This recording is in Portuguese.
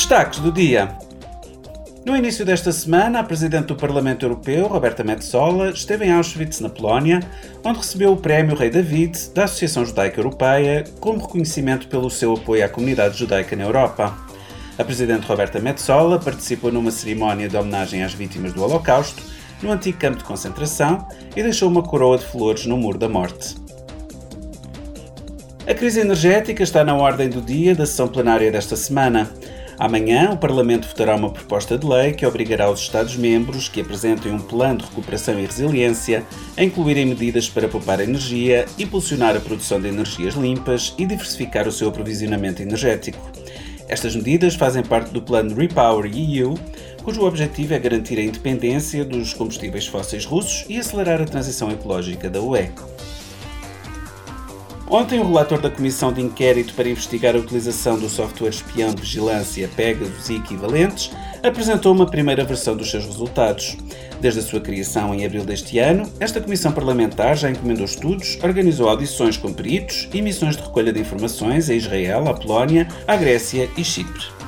Destaques do dia. No início desta semana, a Presidente do Parlamento Europeu, Roberta Metsola, esteve em Auschwitz, na Polónia, onde recebeu o Prémio Rei David da Associação Judaica Europeia como reconhecimento pelo seu apoio à comunidade judaica na Europa. A Presidente Roberta Metsola participou numa cerimónia de homenagem às vítimas do Holocausto no antigo campo de concentração e deixou uma coroa de flores no Muro da Morte. A crise energética está na ordem do dia da sessão plenária desta semana. Amanhã, o Parlamento votará uma proposta de lei que obrigará os Estados-membros que apresentem um plano de recuperação e resiliência a incluírem medidas para poupar energia, impulsionar a produção de energias limpas e diversificar o seu aprovisionamento energético. Estas medidas fazem parte do plano Repower EU, cujo objetivo é garantir a independência dos combustíveis fósseis russos e acelerar a transição ecológica da UE. Ontem, o relator da Comissão de Inquérito para investigar a utilização do software espião de vigilância Pegasus e equivalentes apresentou uma primeira versão dos seus resultados. Desde a sua criação em abril deste ano, esta comissão parlamentar já encomendou estudos, organizou audições com peritos e missões de recolha de informações a Israel, à Polónia, à Grécia e Chipre.